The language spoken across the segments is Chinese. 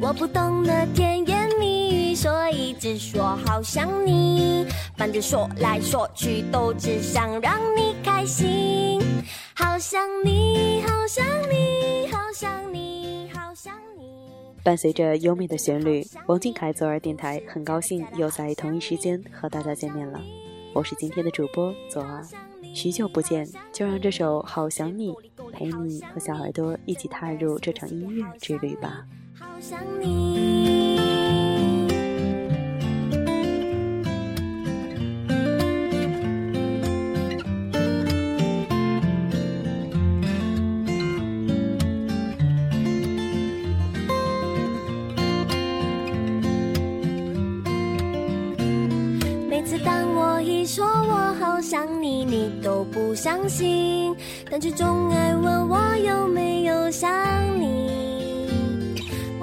我不懂得甜言蜜语，所以只说好想你。反正说来说去，都只想让你开心。好想你，好想你，好想你，好想你。伴随着优美的旋律，王俊凯左耳电台很高兴又在同一时间和大家见面了。我是今天的主播左耳，许久不见，就让这首《好想你》陪你和小耳朵一起踏入这场音乐之旅吧。好想你。每次当我一说我好想你，你都不相信，但却总爱问我有没有想你。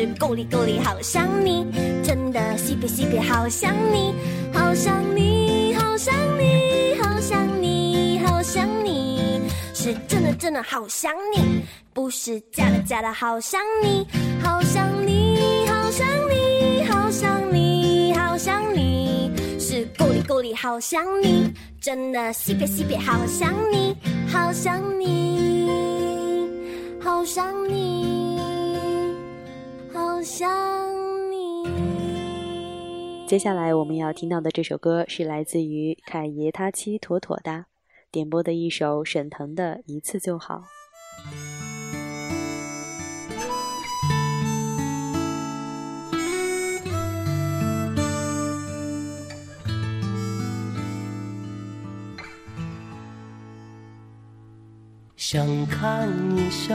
是够力够力好想你，真的西北西北好想你，好想你，好想你，好想你，好想你，是真的真的好想你，不是假的假的好想你，好想你，好想你，好想你，好想你，是够力够力好想你，真的西北西北好想你，好想你，好想你，想你。接下来我们要听到的这首歌是来自于凯爷他妻妥妥哒点播的一首沈腾的《一次就好》。想看你笑，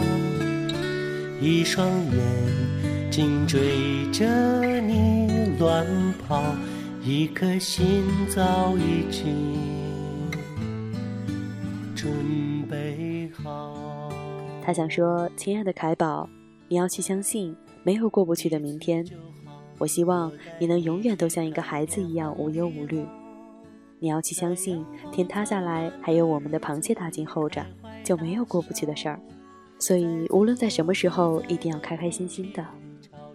一双眼睛追着你乱跑，一颗心早已经准备好。他想说：“亲爱的凯宝，你要去相信，没有过不去的明天。我希望你能永远都像一个孩子一样无忧无虑。你要去相信，天塌下来还有我们的螃蟹大军候着，就没有过不去的事儿。所以无论在什么时候，一定要开开心心的，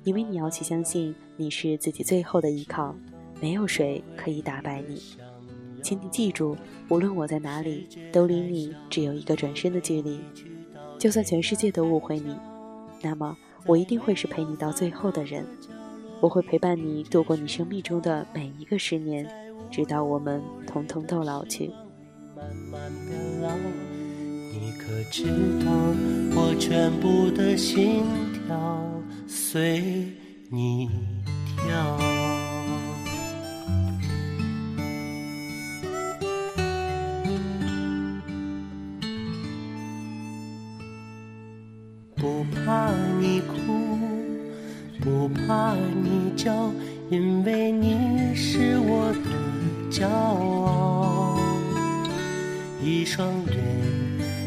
因为你要去相信，你是自己最后的依靠，没有谁可以打败你。请你记住，无论我在哪里，都离你只有一个转身的距离。就算全世界都误会你，那么我一定会是陪你到最后的人。我会陪伴你度过你生命中的每一个十年，直到我们统统都老去。慢慢变老，你可知道我全部的心跳随你跳？不怕你哭，不怕你叫，因为你是我的骄傲。一双眼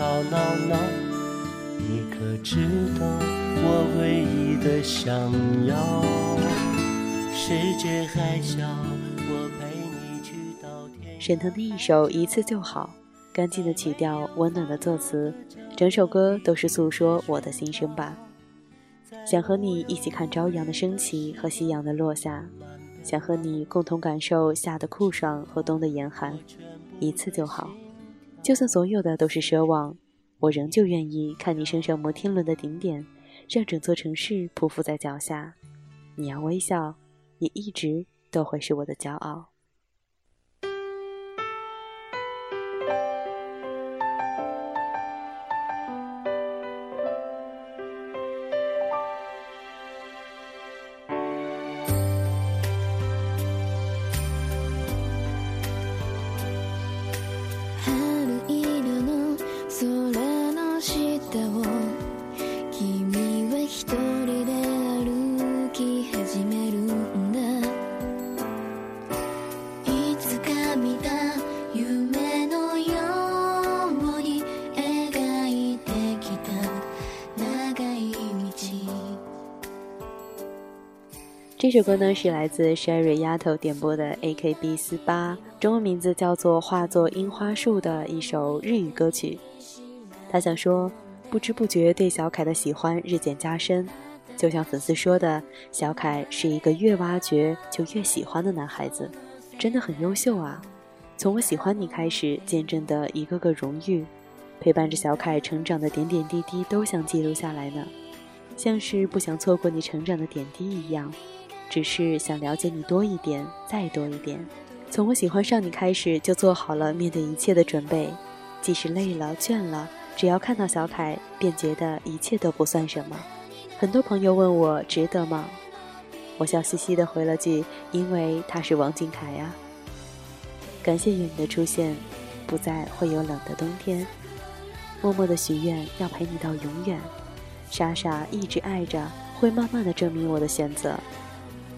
吵闹闹。你可知道我唯一的想要？世界还小，我陪你去到天。沈腾的一首《一次就好》。干净的曲调，温暖的作词，整首歌都是诉说我的心声吧。想和你一起看朝阳的升起和夕阳的落下，想和你共同感受夏的酷爽和冬的严寒，一次就好。就算所有的都是奢望，我仍旧愿意看你升上摩天轮的顶点，让整座城市匍匐在脚下。你要微笑，你一直都会是我的骄傲。这首歌呢是来自 Sherry 丫头点播的 AKB 四八，中文名字叫做《化作樱花树》的一首日语歌曲。他想说，不知不觉对小凯的喜欢日渐加深，就像粉丝说的，小凯是一个越挖掘就越喜欢的男孩子，真的很优秀啊！从我喜欢你开始，见证的一个个荣誉，陪伴着小凯成长的点点滴滴都想记录下来呢，像是不想错过你成长的点滴一样。只是想了解你多一点，再多一点。从我喜欢上你开始，就做好了面对一切的准备。即使累了、倦了，只要看到小凯，便觉得一切都不算什么。很多朋友问我值得吗？我笑嘻嘻的回了句：“因为他是王俊凯呀。”感谢有你的出现，不再会有冷的冬天。默默的许愿要陪你到永远，傻傻一直爱着，会慢慢的证明我的选择。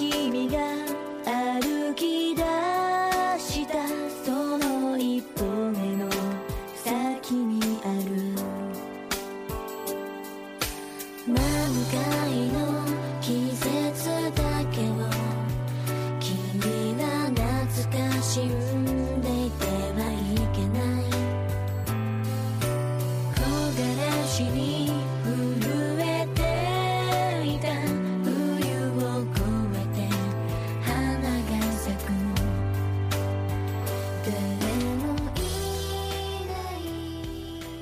君が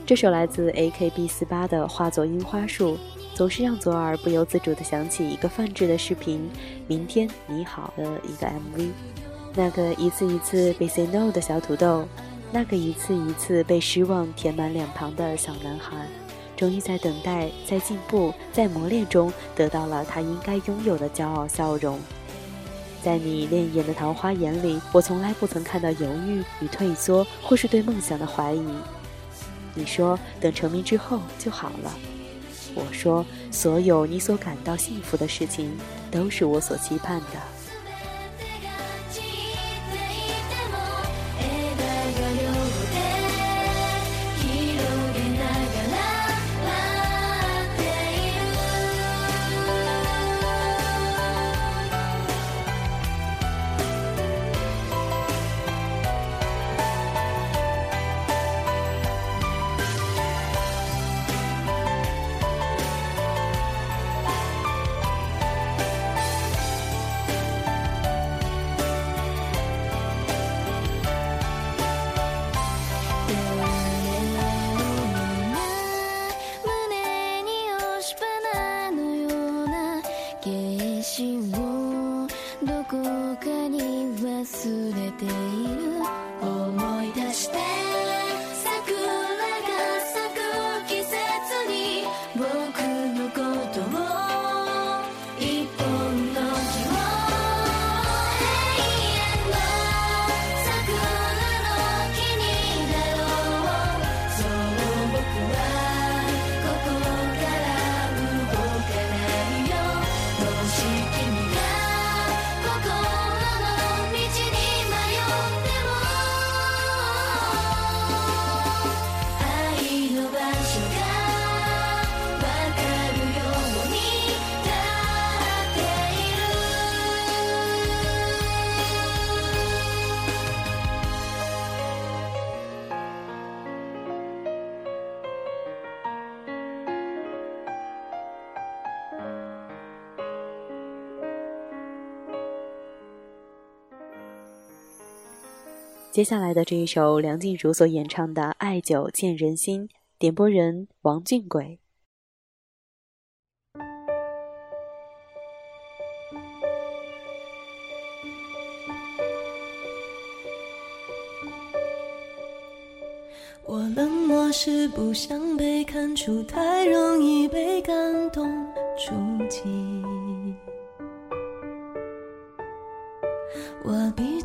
这首来自 AKB 四八的《化作樱花树》，总是让左耳不由自主地想起一个泛制的视频《明天你好》的一个 MV，那个一次一次被 say no 的小土豆，那个一次一次被失望填满脸庞的小男孩，终于在等待、在进步、在磨练中，得到了他应该拥有的骄傲笑容。在你潋滟的桃花眼里，我从来不曾看到犹豫与退缩，或是对梦想的怀疑。你说等成名之后就好了，我说所有你所感到幸福的事情，都是我所期盼的。接下来的这一首梁静茹所演唱的《爱久见人心》，点播人王俊贵。我冷漠是不想被看出，太容易被感动触及。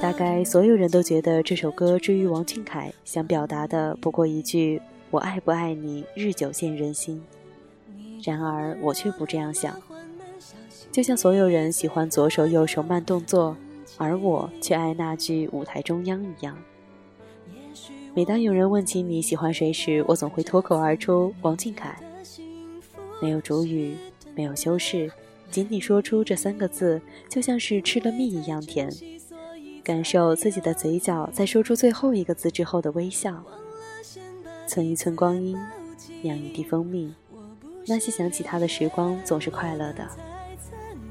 大概所有人都觉得这首歌之于王俊凯想表达的不过一句“我爱不爱你，日久见人心”。然而我却不这样想，就像所有人喜欢左手右手慢动作。而我却爱那句舞台中央一样。每当有人问起你喜欢谁时，我总会脱口而出王俊凯。没有主语，没有修饰，仅仅说出这三个字，就像是吃了蜜一样甜。感受自己的嘴角在说出最后一个字之后的微笑。存一寸光阴，酿一滴蜂蜜。那些想起他的时光，总是快乐的。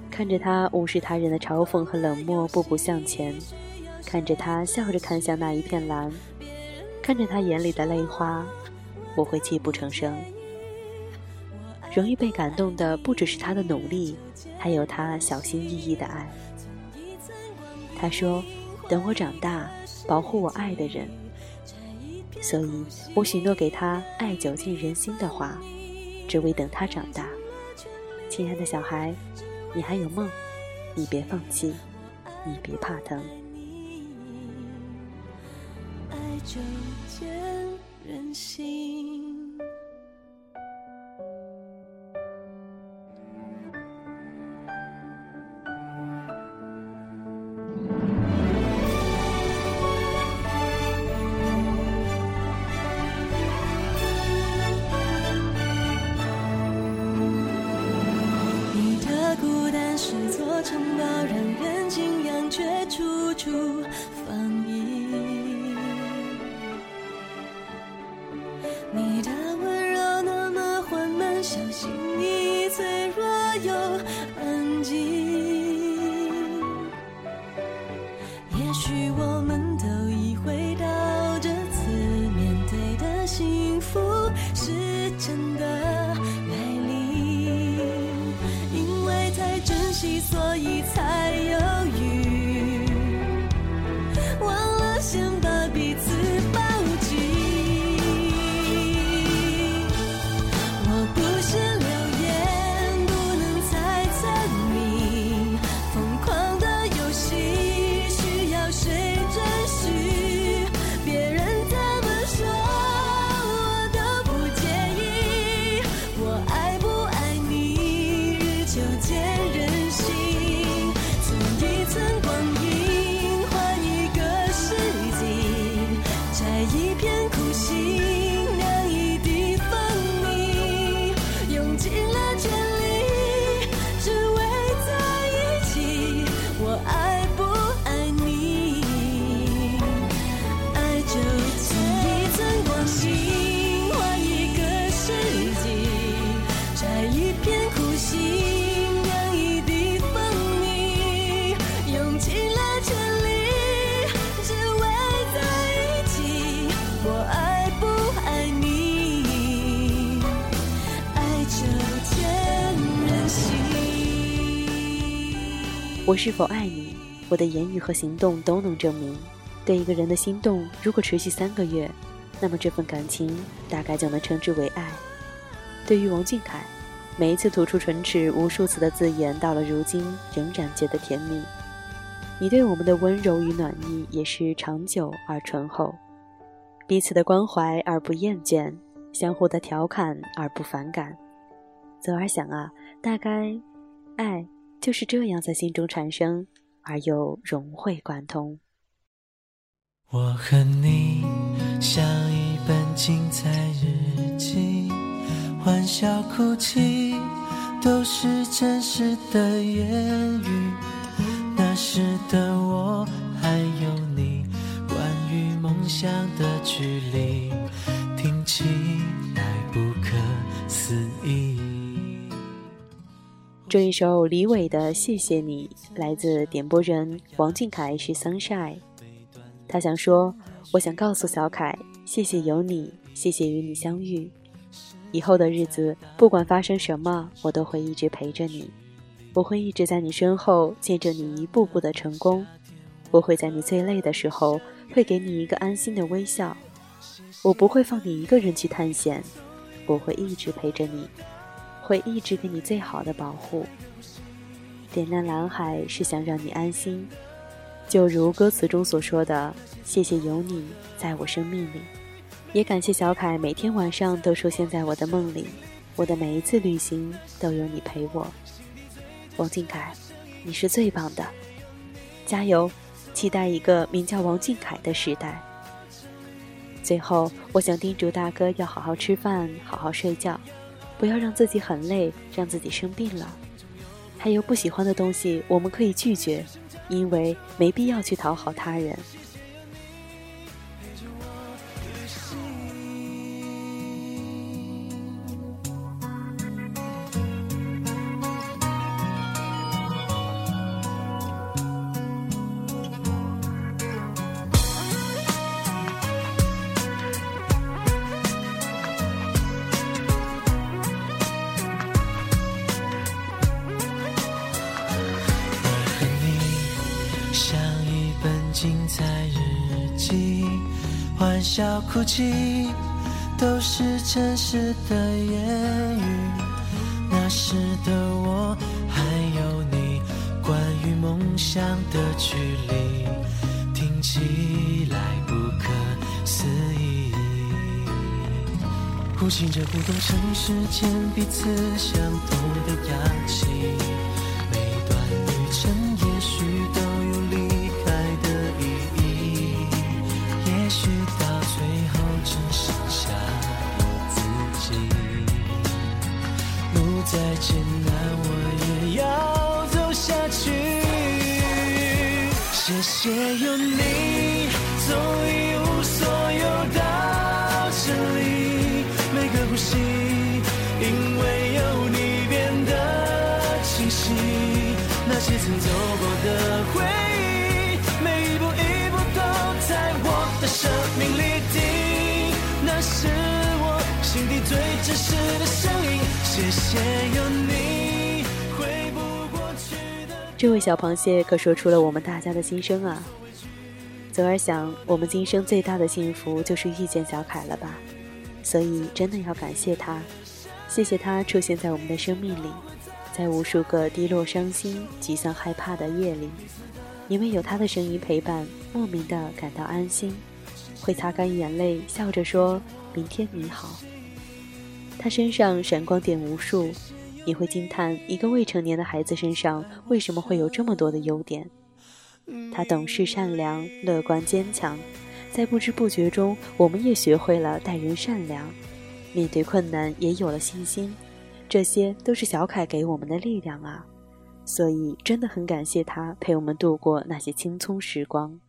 看着他无视他人的嘲讽和冷漠，步步向前；看着他笑着看向那一片蓝；看着他眼里的泪花，我会泣不成声。容易被感动的不只是他的努力，还有他小心翼翼的爱。他说：“等我长大，保护我爱的人。”所以我许诺给他爱久近人心的话，只为等他长大。亲爱的小孩。你还有梦，你别放弃，你别怕疼。爱久见人心。我是否爱你？我的言语和行动都能证明。对一个人的心动，如果持续三个月，那么这份感情大概就能称之为爱。对于王俊凯，每一次吐出唇齿无数次的字眼，到了如今仍然觉得甜蜜。你对我们的温柔与暖意也是长久而醇厚，彼此的关怀而不厌倦，相互的调侃而不反感。左儿想啊，大概。就是这样在心中产生，而又融会贯通。我和你像一本精彩日记，欢笑哭泣都是真实的言语。那时的我还有你，关于梦想的距离，这一首李伟的《谢谢你》来自点播人王俊凯，是 Sunshine。他想说，我想告诉小凯，谢谢有你，谢谢与你相遇。以后的日子，不管发生什么，我都会一直陪着你。我会一直在你身后，见证你一步步的成功。我会在你最累的时候，会给你一个安心的微笑。我不会放你一个人去探险，我会一直陪着你。会一直给你最好的保护。点亮蓝海是想让你安心，就如歌词中所说的：“谢谢有你在我生命里，也感谢小凯每天晚上都出现在我的梦里，我的每一次旅行都有你陪我。”王俊凯，你是最棒的，加油！期待一个名叫王俊凯的时代。最后，我想叮嘱大哥要好好吃饭，好好睡觉。不要让自己很累，让自己生病了。还有不喜欢的东西，我们可以拒绝，因为没必要去讨好他人。笑哭泣都是真实的言语。那时的我还有你，关于梦想的距离，听起来不可思议。呼吸着不同城市间彼此相同的氧气。艰难我也要走下去。谢谢有你总谢谢有你。这位小螃蟹可说出了我们大家的心声啊！左儿想，我们今生最大的幸福就是遇见小凯了吧？所以真的要感谢他，谢谢他出现在我们的生命里，在无数个低落、伤心、沮丧、害怕的夜里，因为有他的声音陪伴，莫名的感到安心，会擦干眼泪，笑着说：“明天你好。”他身上闪光点无数。你会惊叹一个未成年的孩子身上为什么会有这么多的优点？他懂事、善良、乐观、坚强，在不知不觉中，我们也学会了待人善良，面对困难也有了信心。这些都是小凯给我们的力量啊！所以真的很感谢他陪我们度过那些青葱时光。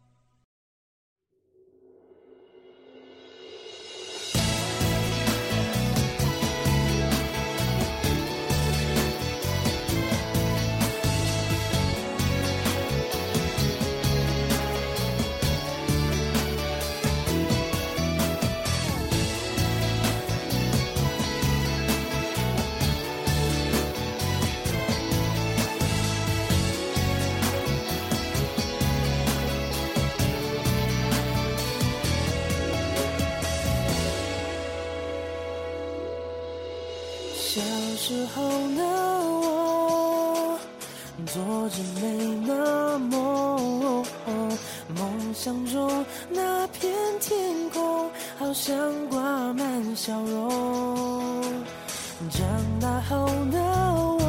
小时候的我，做着美的梦，梦想中那片天空，好像挂满笑容。长大后的我，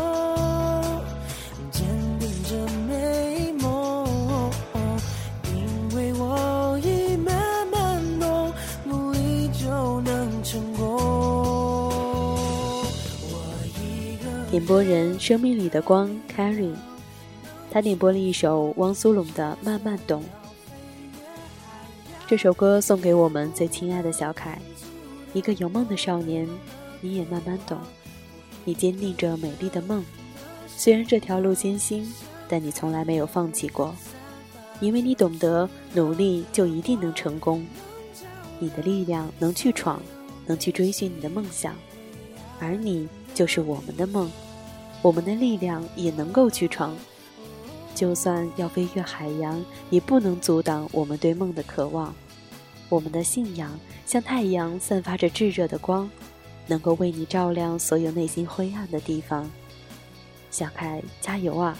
点播人生命里的光 Carrie，他点播了一首汪苏泷的《慢慢懂》。这首歌送给我们最亲爱的小凯，一个有梦的少年，你也慢慢懂。你坚定着美丽的梦，虽然这条路艰辛，但你从来没有放弃过，因为你懂得努力就一定能成功。你的力量能去闯，能去追寻你的梦想，而你就是我们的梦，我们的力量也能够去闯。就算要飞越海洋，也不能阻挡我们对梦的渴望。我们的信仰像太阳，散发着炙热的光。能够为你照亮所有内心灰暗的地方，小凯，加油啊！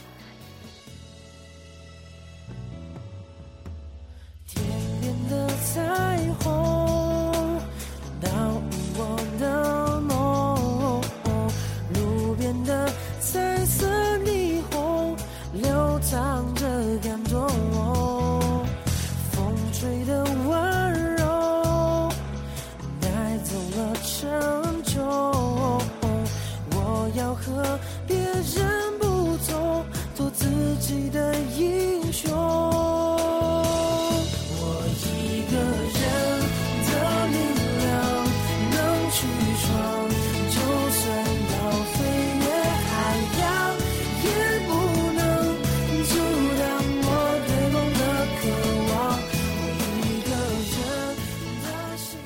天边的彩路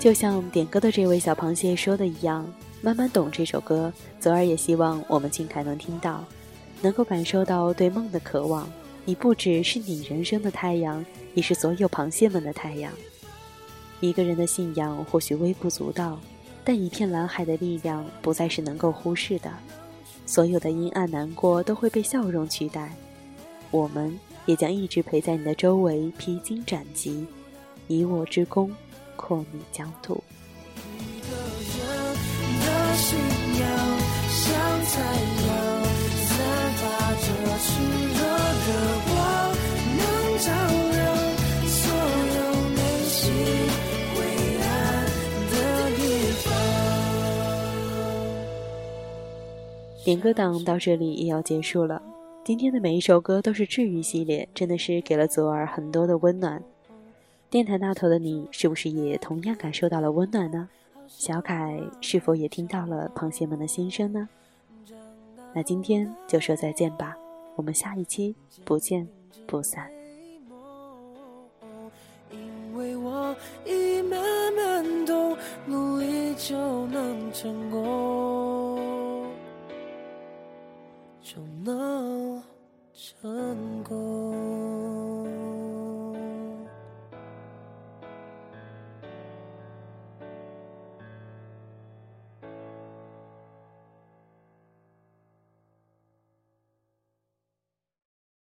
就像点歌的这位小螃蟹说的一样。慢慢懂这首歌，泽儿也希望我们静凯能听到，能够感受到对梦的渴望。你不只是你人生的太阳，也是所有螃蟹们的太阳。一个人的信仰或许微不足道，但一片蓝海的力量不再是能够忽视的。所有的阴暗难过都会被笑容取代，我们也将一直陪在你的周围，披荆斩棘，以我之功，扩你疆土。点歌党到这里也要结束了。今天的每一首歌都是治愈系列，真的是给了左耳很多的温暖。电台那头的你，是不是也同样感受到了温暖呢？小凯是否也听到了螃蟹们的心声呢？那今天就说再见吧，我们下一期不见不散。因为我已慢慢懂，努力就能成功，就能。